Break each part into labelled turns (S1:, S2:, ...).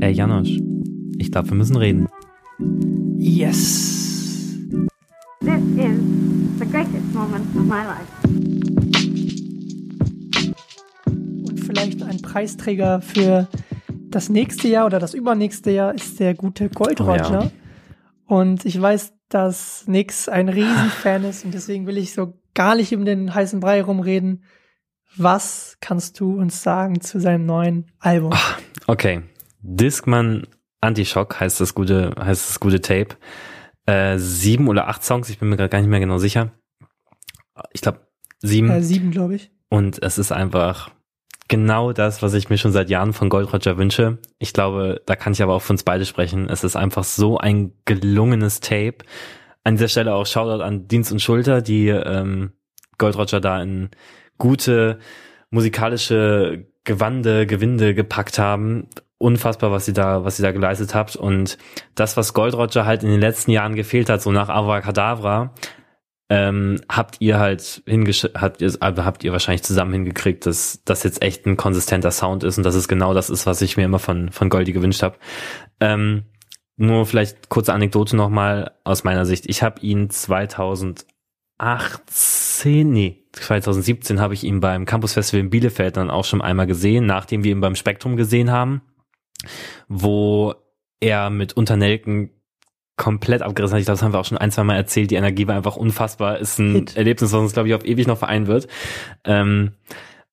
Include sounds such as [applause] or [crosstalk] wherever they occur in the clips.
S1: Ey, Janosch, ich glaube, wir müssen reden.
S2: Yes.
S3: This is the greatest moment of my life.
S2: Und vielleicht ein Preisträger für das nächste Jahr oder das übernächste Jahr ist der gute Gold
S1: Oh
S2: Roger.
S1: ja.
S2: Und ich weiß, dass Nix ein Riesenfan ist und deswegen will ich so gar nicht um den heißen Brei rumreden. Was kannst du uns sagen zu seinem neuen Album?
S1: Okay. Discman Antishock heißt das gute, heißt das gute Tape. Äh, sieben oder acht Songs, ich bin mir gerade gar nicht mehr genau sicher. Ich glaube, sieben.
S2: Äh, sieben, glaube ich.
S1: Und es ist einfach genau das, was ich mir schon seit Jahren von Gold Roger wünsche. Ich glaube, da kann ich aber auch für uns beide sprechen. Es ist einfach so ein gelungenes Tape. An dieser Stelle auch Shoutout an Dienst und Schulter, die ähm, Gold Roger da in gute musikalische Gewande, Gewinde gepackt haben. Unfassbar, was sie da, was sie da geleistet habt. Und das, was Gold Roger halt in den letzten Jahren gefehlt hat, so nach Avacadabra, ähm, habt ihr halt hingesch habt ihr, also habt ihr wahrscheinlich zusammen hingekriegt, dass das jetzt echt ein konsistenter Sound ist und dass es genau das ist, was ich mir immer von von Goldie gewünscht habe. Ähm, nur vielleicht kurze Anekdote nochmal aus meiner Sicht. Ich habe ihn 2018, nee, 2017 habe ich ihn beim Campus Festival in Bielefeld dann auch schon einmal gesehen, nachdem wir ihn beim Spektrum gesehen haben, wo er mit Unternelken komplett abgerissen hat. Ich glaube, das haben wir auch schon ein, zwei Mal erzählt. Die Energie war einfach unfassbar. Ist ein
S2: Hit.
S1: Erlebnis, was uns, glaube ich, auf ewig noch vereinen wird. Ähm,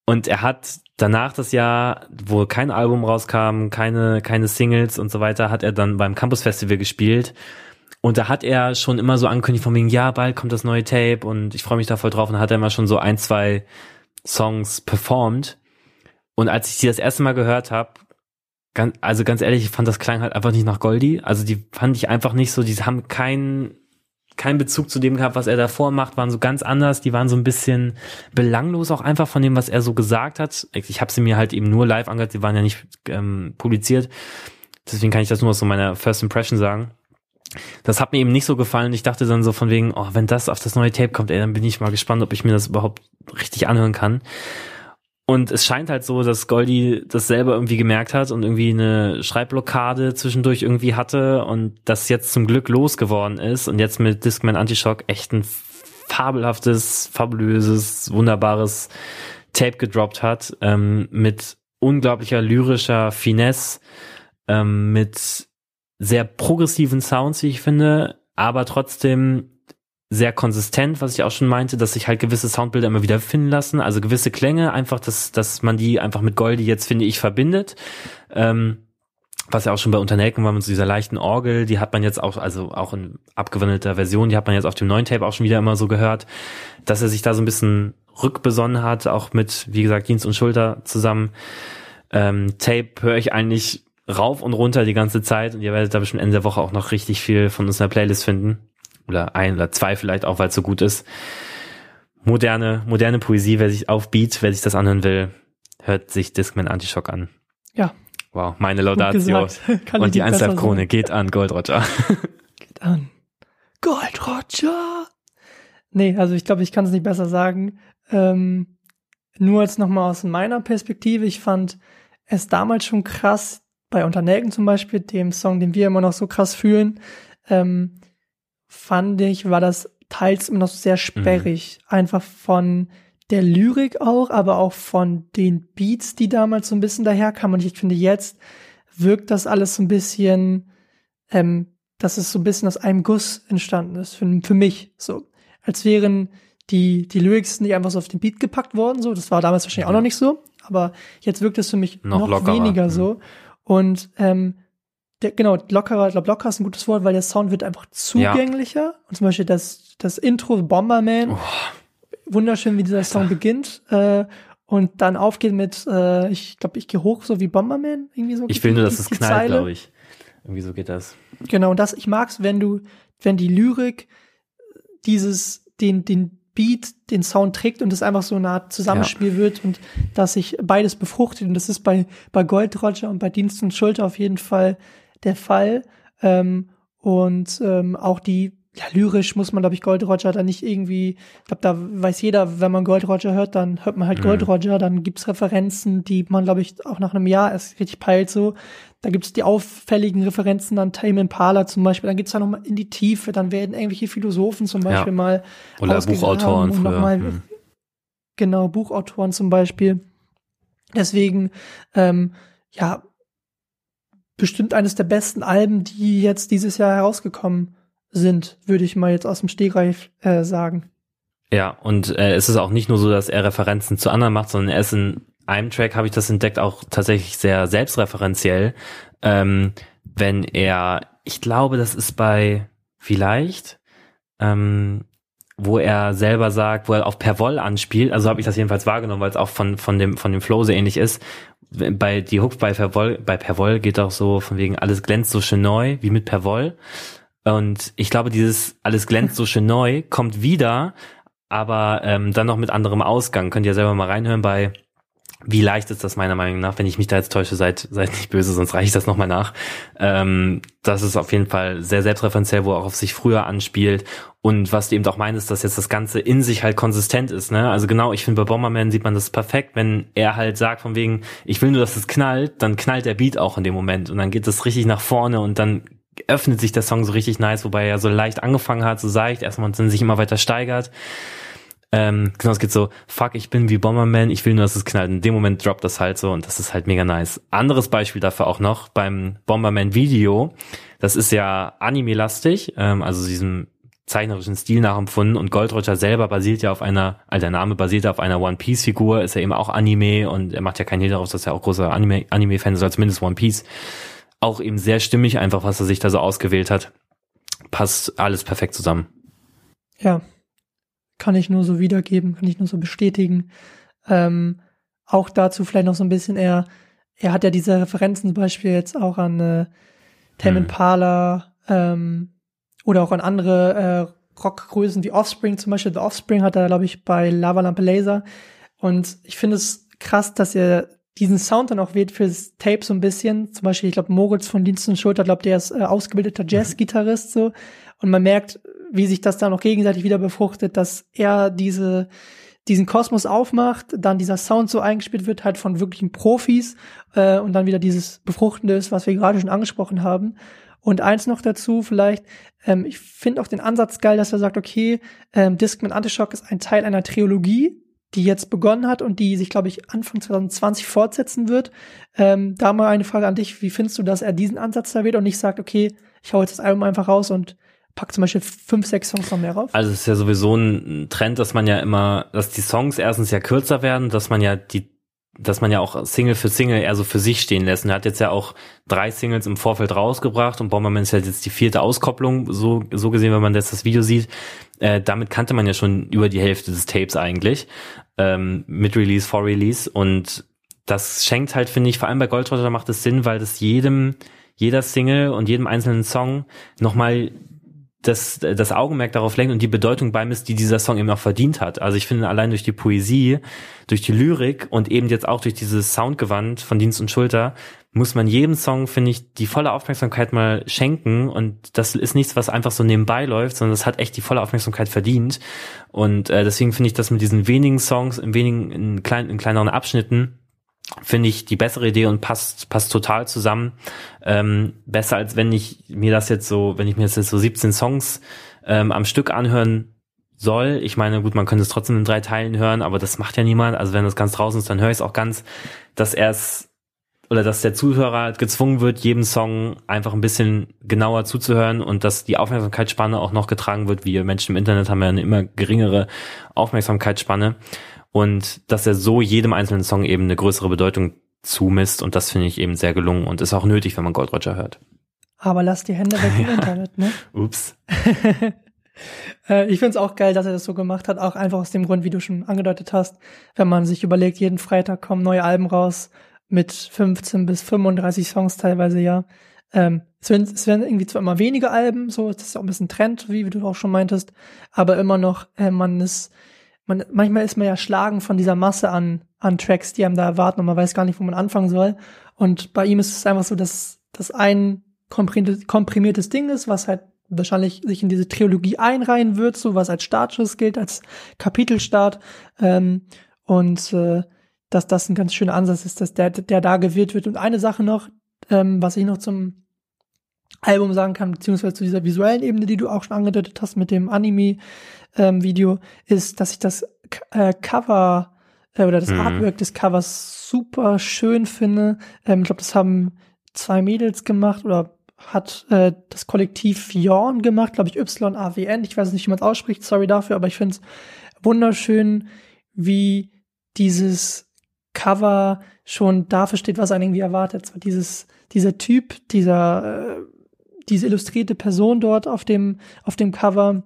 S1: und er hat danach das Jahr, wo kein Album rauskam, keine, keine Singles und so weiter, hat er dann beim Campus Festival gespielt. Und da hat er schon immer so angekündigt von wegen, ja, bald kommt das neue Tape und ich freue mich da voll drauf. Und da hat er immer schon so ein, zwei Songs performt. Und als ich die das erste Mal gehört habe, ganz, also ganz ehrlich, ich fand das klang halt einfach nicht nach Goldie. Also die fand ich einfach nicht so, die haben keinen keinen Bezug zu dem gehabt, was er davor macht, waren so ganz anders, die waren so ein bisschen belanglos auch einfach von dem, was er so gesagt hat. Ich habe sie mir halt eben nur live angehört, sie waren ja nicht ähm, publiziert. Deswegen kann ich das nur aus so meiner First Impression sagen. Das hat mir eben nicht so gefallen. Ich dachte dann so von wegen, oh, wenn das auf das neue Tape kommt, ey, dann bin ich mal gespannt, ob ich mir das überhaupt richtig anhören kann. Und es scheint halt so, dass Goldie das selber irgendwie gemerkt hat und irgendwie eine Schreibblockade zwischendurch irgendwie hatte und das jetzt zum Glück losgeworden ist und jetzt mit Discman Antishock echt ein fabelhaftes, fabulöses, wunderbares Tape gedroppt hat, ähm, mit unglaublicher lyrischer Finesse, ähm, mit sehr progressiven Sounds, wie ich finde, aber trotzdem sehr konsistent, was ich auch schon meinte, dass sich halt gewisse Soundbilder immer wieder finden lassen, also gewisse Klänge, einfach, dass, dass man die einfach mit Goldie jetzt, finde ich, verbindet. Ähm, was ja auch schon bei Unternelken war mit so dieser leichten Orgel, die hat man jetzt auch, also auch in abgewandelter Version, die hat man jetzt auf dem neuen Tape auch schon wieder immer so gehört, dass er sich da so ein bisschen rückbesonnen hat, auch mit, wie gesagt, Dienst und Schulter zusammen. Ähm, Tape höre ich eigentlich rauf und runter die ganze Zeit und ihr werdet da bestimmt Ende der Woche auch noch richtig viel von unserer Playlist finden. Oder ein oder zwei vielleicht auch, weil es so gut ist. Moderne, moderne Poesie, wer sich aufbeat, wer sich das anhören will, hört sich Discman Antishock an.
S2: Ja,
S1: Wow, meine Laudatio. [laughs] Und die Einzelkrone geht an Gold Roger. [laughs]
S2: Geht an. Gold Roger! Nee, also ich glaube, ich kann es nicht besser sagen. Ähm, nur jetzt nochmal aus meiner Perspektive. Ich fand es damals schon krass, bei Unternelken zum Beispiel, dem Song, den wir immer noch so krass fühlen, ähm, fand ich, war das teils immer noch sehr sperrig. Einfach von der Lyrik auch, aber auch von den Beats, die damals so ein bisschen daherkamen. Und ich finde, jetzt wirkt das alles so ein bisschen, ähm, dass es so ein bisschen aus einem Guss entstanden ist, für, für mich, so. Als wären die, die Lyrics nicht einfach so auf den Beat gepackt worden, so. Das war damals wahrscheinlich auch noch nicht so, aber jetzt wirkt es für mich
S1: Noch
S2: noch, weniger
S1: mhm.
S2: so. Und, ähm, der, genau, lockerer, ich glaube, locker ist ein gutes Wort, weil der Sound wird einfach zugänglicher. Und zum Beispiel das, das Intro Bomberman,
S1: Oh.
S2: wunderschön, wie dieser Song beginnt. Äh, und dann aufgeht mit, äh, ich glaube, ich gehe hoch, so wie Bomberman, irgendwie so.
S1: Ich will nur, dass es knallt, glaube ich. Irgendwie so geht das.
S2: Genau, und das, ich mag's, wenn du, wenn die Lyrik dieses, den, den Beat, den Sound trägt und es einfach so eine Art Zusammenspiel wird und dass sich beides befruchtet. Und das ist bei, bei Gold Roger und bei Dienst und Schulter auf jeden Fall der Fall. Ähm, und ähm, auch die ja, lyrisch muss man, glaube ich, Gold Roger da nicht irgendwie, ich glaube, da weiß jeder, wenn man Gold Roger hört, dann hört man halt Gold
S1: Mhm.
S2: Roger, dann gibt's Referenzen, die man, glaube ich, auch nach einem Jahr erst richtig peilt so. Da gibt's die auffälligen Referenzen an Tame Impala zum Beispiel, dann geht's da nochmal in die Tiefe, dann werden irgendwelche Philosophen zum Beispiel mal
S1: Oder Buchautoren
S2: und noch
S1: früher.
S2: mal-
S1: Hm.
S2: genau, Buchautoren zum Beispiel. Deswegen, ähm, ja, bestimmt eines der besten Alben, die jetzt dieses Jahr herausgekommen sind, würde ich mal jetzt aus dem Stegreif äh, sagen.
S1: Ja, und äh, es ist auch nicht nur so, dass er Referenzen zu anderen macht, sondern er ist in einem Track, habe ich das entdeckt, auch tatsächlich sehr selbstreferenziell. Ähm, wenn er, ich glaube, das ist bei vielleicht, ähm, wo er selber sagt, wo er auf Perwoll anspielt, also habe ich das jedenfalls wahrgenommen, weil es auch von, von, dem, von dem Flow so ähnlich ist. Bei die Hook bei Perwoll, bei Perwoll geht auch so von wegen alles glänzt so schön neu, wie mit Perwoll. Und ich glaube, dieses alles glänzt so schön neu kommt wieder, aber ähm, dann noch mit anderem Ausgang. Könnt ihr selber mal reinhören bei wie leicht ist das meiner Meinung nach, wenn ich mich da jetzt täusche, seid, seid nicht böse, sonst reiche ich das nochmal nach. Ähm, das ist auf jeden Fall sehr selbstreferenziell, wo er auch auf sich früher anspielt. Und was du eben auch meinst, dass jetzt das Ganze in sich halt konsistent ist. Ne? Also genau, ich finde bei Bomberman sieht man das perfekt, wenn er halt sagt von wegen, ich will nur, dass es knallt, dann knallt der Beat auch in dem Moment und dann geht es richtig nach vorne und dann öffnet sich der Song so richtig nice, wobei er so leicht angefangen hat, so seicht, erstmal und dann sich immer weiter steigert. Ähm, genau, es geht so, fuck, ich bin wie Bomberman, ich will nur, dass es knallt. In dem Moment droppt das halt so und das ist halt mega nice. Anderes Beispiel dafür auch noch beim Bomberman-Video. Das ist ja anime-lastig, ähm, also diesem zeichnerischen Stil nachempfunden und Gold Roger selber basiert ja auf einer, also der Name basiert auf einer One Piece Figur, ist ja eben auch Anime und er macht ja keinen Hehl daraus, dass er auch großer Anime, Anime-Fan ist, oder zumindest One Piece. Auch eben sehr stimmig einfach, was er sich da so ausgewählt hat. Passt alles perfekt zusammen.
S2: Ja, kann ich nur so wiedergeben, kann ich nur so bestätigen. Ähm, auch dazu vielleicht noch so ein bisschen, er, er hat ja diese Referenzen zum Beispiel jetzt auch an äh, Tame
S1: Hm.
S2: Impala ähm, oder auch an andere äh, Rockgrößen wie Offspring zum Beispiel. The Offspring hat er, glaube ich, bei Lava Lampe Laser. Und ich finde es krass, dass er diesen Sound dann auch wählt fürs Tape so ein bisschen. Zum Beispiel, ich glaube, Moritz von Dienst und Schulter, glaube der ist äh, ausgebildeter Jazz-Gitarrist so. Und man merkt, wie sich das dann auch gegenseitig wieder befruchtet, dass er diese, diesen Kosmos aufmacht, dann dieser Sound so eingespielt wird, halt von wirklichen Profis, äh, und dann wieder dieses Befruchtende ist, was wir gerade schon angesprochen haben. Und eins noch dazu, vielleicht, ähm, ich finde auch den Ansatz geil, dass er sagt, okay, ähm, Discman Antishock ist ein Teil einer Trilogie, die jetzt begonnen hat und die sich, glaube ich, Anfang 2020 fortsetzen wird. Ähm, da mal eine Frage an dich, wie findest du, dass er diesen Ansatz da wählt und nicht sagt, okay, ich hau jetzt das Album einfach raus und pack zum Beispiel fünf, sechs Songs noch mehr rauf?
S1: Also es ist ja sowieso ein Trend, dass man ja immer, dass die Songs erstens ja kürzer werden, dass man ja die, dass man ja auch Single für Single eher so für sich stehen lässt. Und er hat jetzt ja auch drei Singles im Vorfeld rausgebracht und Bomberman ist ja jetzt die vierte Auskopplung, so, so gesehen, wenn man jetzt das Video sieht. Äh, damit kannte man ja schon über die Hälfte des Tapes eigentlich, ähm, mit Release, vor Release. Und das schenkt halt, finde ich, vor allem bei Gold Roger macht es Sinn, weil das jedem, jeder Single und jedem einzelnen Song nochmal das, das Augenmerk darauf lenkt und die Bedeutung beimisst, die dieser Song eben auch verdient hat. Also ich finde allein durch die Poesie, durch die Lyrik und eben jetzt auch durch dieses Soundgewand von Dienst und Schulter muss man jedem Song, finde ich, die volle Aufmerksamkeit mal schenken und das ist nichts, was einfach so nebenbei läuft, sondern das hat echt die volle Aufmerksamkeit verdient und äh, deswegen finde ich das mit diesen wenigen Songs in wenigen, in, klein, in kleineren Abschnitten finde ich die bessere Idee und passt passt total zusammen. Ähm, besser als wenn ich mir das jetzt so, wenn ich mir jetzt so 17 Songs ähm, am Stück anhören soll. Ich meine, gut, man könnte es trotzdem in drei Teilen hören, aber das macht ja niemand. Also wenn das ganz draußen ist, dann höre ich es auch ganz, dass es oder dass der Zuhörer gezwungen wird, jedem Song einfach ein bisschen genauer zuzuhören und dass die Aufmerksamkeitsspanne auch noch getragen wird. Wir Menschen im Internet haben ja eine immer geringere Aufmerksamkeitsspanne und dass er so jedem einzelnen Song eben eine größere Bedeutung zumisst und das finde ich eben sehr gelungen und ist auch nötig, wenn man Gold Roger hört.
S2: Aber lass die Hände weg [laughs] im
S1: Ja.
S2: Internet, ne?
S1: Ups. [laughs]
S2: Äh, ich finde es auch geil, dass er das so gemacht hat, auch einfach aus dem Grund, wie du schon angedeutet hast, wenn man sich überlegt, jeden Freitag kommen neue Alben raus mit 15 bis 35 Songs teilweise, ja. Ähm, es, werden, es werden irgendwie zwar immer weniger Alben, so, das ist auch ein bisschen Trend, wie, wie du auch schon meintest, aber immer noch, äh, man ist, man, manchmal ist man ja schlagen von dieser Masse an, an Tracks, die einem da erwarten und man weiß gar nicht, wo man anfangen soll. Und bei ihm ist es einfach so, dass das ein komprimiertes, Ding ist, was halt wahrscheinlich sich in diese Trilogie einreihen wird, so was als Startschuss gilt, als Kapitelstart. Ähm, und äh, dass das ein ganz schöner Ansatz ist, dass der, der da gewählt wird. Und eine Sache noch, ähm, was ich noch zum Album sagen kann, beziehungsweise zu dieser visuellen Ebene, die du auch schon angedeutet hast mit dem Anime-Video, ähm, ist, dass ich das äh, Cover äh, oder das mhm. Artwork des Covers super schön finde. Ähm, ich glaube, das haben zwei Mädels gemacht oder hat äh, das Kollektiv Yorn gemacht, glaube ich, Y-A-W-N. Ich weiß nicht, wie man es ausspricht, sorry dafür, aber ich finde es wunderschön, wie dieses Cover schon dafür steht, was einen irgendwie erwartet. Zwar dieses, dieser Typ, dieser, äh, diese illustrierte Person dort auf dem, auf dem Cover,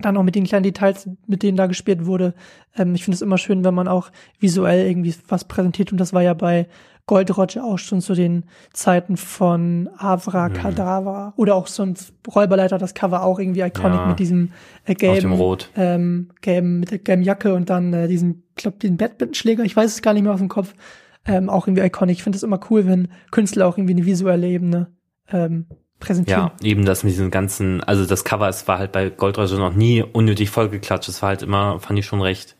S2: dann auch mit den kleinen Details, mit denen da gespielt wurde. Ähm, ich finde es immer schön, wenn man auch visuell irgendwie was präsentiert und das war ja bei Gold Roger auch schon zu den Zeiten von Avra Kadavra mhm. oder auch so ein Räuberleiter, das Cover auch irgendwie iconic ja, mit diesem äh, gelben. Ähm, gelben, mit der gelben Jacke und dann äh, diesen, glaub, den Badmintonschläger, ich weiß es gar nicht mehr aus dem Kopf, ähm, auch irgendwie iconic. Ich finde es immer cool, wenn Künstler auch irgendwie eine visuelle Ebene ähm, präsentieren.
S1: Ja, eben das mit diesen ganzen, also das Cover, es war halt bei Gold Roger noch nie unnötig vollgeklatscht, es war halt immer, fand ich schon recht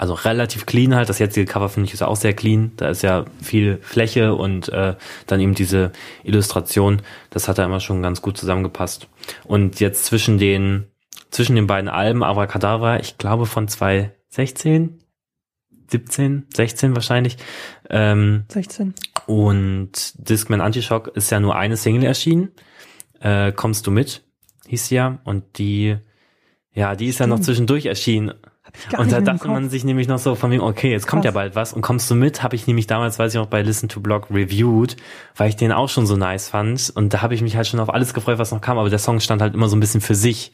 S1: also relativ clean halt. Das jetzige Cover finde ich ist auch sehr clean. Da ist ja viel Fläche und äh, dann eben diese Illustration. Das hat da immer schon ganz gut zusammengepasst. Und jetzt zwischen den zwischen den beiden Alben Abracadabra, ich glaube von 2016, 17, 16 wahrscheinlich. Ähm,
S2: 16.
S1: Und Discman Antishock ist ja nur eine Single erschienen. Äh, Kommst du mit? Hieß ja. Und die, ja, die ist Stimmt. ja noch zwischendurch erschienen und da dachte man sich nämlich noch so von mir, okay, jetzt kommt Krass. ja bald was und kommst du mit, habe ich nämlich damals, weiß ich auch, bei Listen to Blog reviewed, weil ich den auch schon so nice fand und da habe ich mich halt schon auf alles gefreut, was noch kam, aber der Song stand halt immer so ein bisschen für sich.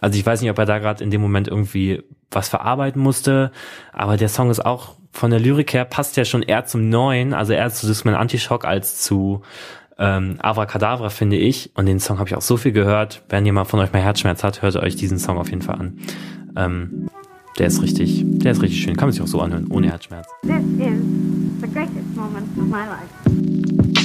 S1: Also ich weiß nicht, ob er da gerade in dem Moment irgendwie was verarbeiten musste, aber der Song ist auch von der Lyrik her passt ja schon eher zum Neuen, also eher zu Discman Antishock als zu ähm, Avracadabra, finde ich. Und den Song habe ich auch so viel gehört. Wenn jemand von euch mal Herzschmerz hat, hört euch diesen Song auf jeden Fall an. Ähm, der ist richtig, der ist richtig schön. Kann man sich auch so anhören, ohne Herzschmerz.
S3: This is the greatest moment of my life.